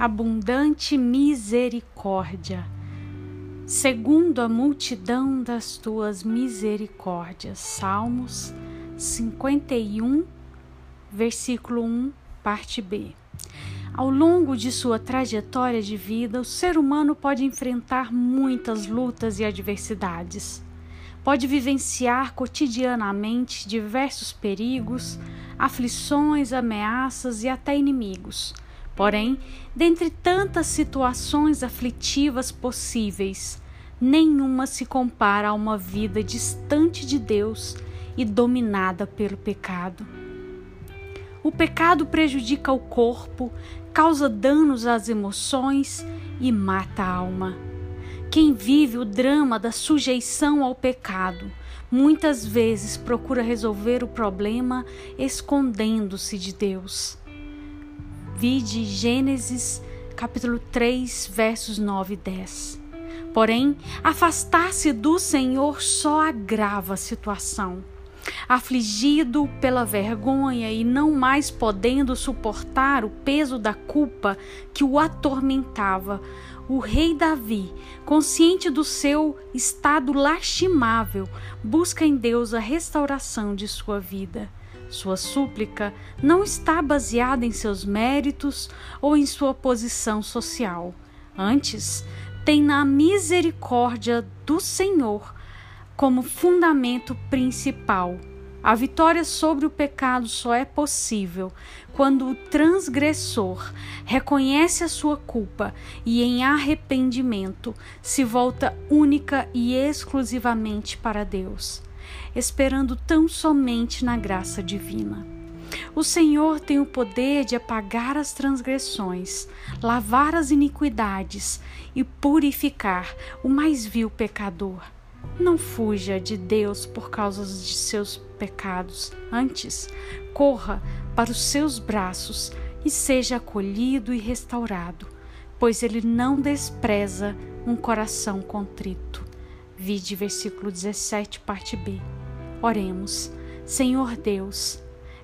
abundante misericórdia, segundo a multidão das tuas misericórdias. Salmos 51, versículo 1, parte B. Ao longo de sua trajetória de vida, o ser humano pode enfrentar muitas lutas e adversidades. Pode vivenciar cotidianamente diversos perigos, aflições, ameaças e até inimigos. Porém, dentre tantas situações aflitivas possíveis, nenhuma se compara a uma vida distante de Deus e dominada pelo pecado. O pecado prejudica o corpo, causa danos às emoções e mata a alma. Quem vive o drama da sujeição ao pecado muitas vezes procura resolver o problema escondendo-se de Deus. Vide Gênesis capítulo 3, versos 9 e 10. Porém, afastar-se do Senhor só agrava a situação. Afligido pela vergonha e não mais podendo suportar o peso da culpa que o atormentava, o rei Davi, consciente do seu estado lastimável, busca em Deus a restauração de sua vida. Sua súplica não está baseada em seus méritos ou em sua posição social. Antes, tem na misericórdia do Senhor como fundamento principal. A vitória sobre o pecado só é possível quando o transgressor reconhece a sua culpa e, em arrependimento, se volta única e exclusivamente para Deus, esperando tão somente na graça divina. O Senhor tem o poder de apagar as transgressões, lavar as iniquidades e purificar o mais vil pecador. Não fuja de Deus por causa de seus pecados. Antes, corra para os seus braços e seja acolhido e restaurado, pois ele não despreza um coração contrito. Vide versículo 17, parte B. Oremos. Senhor Deus,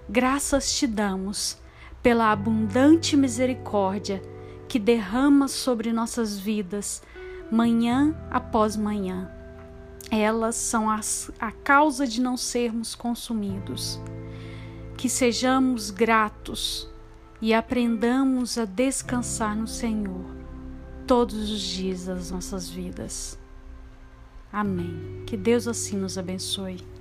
graças te damos pela abundante misericórdia que derrama sobre nossas vidas, manhã após manhã elas são as, a causa de não sermos consumidos. Que sejamos gratos e aprendamos a descansar no Senhor todos os dias das nossas vidas. Amém. Que Deus assim nos abençoe.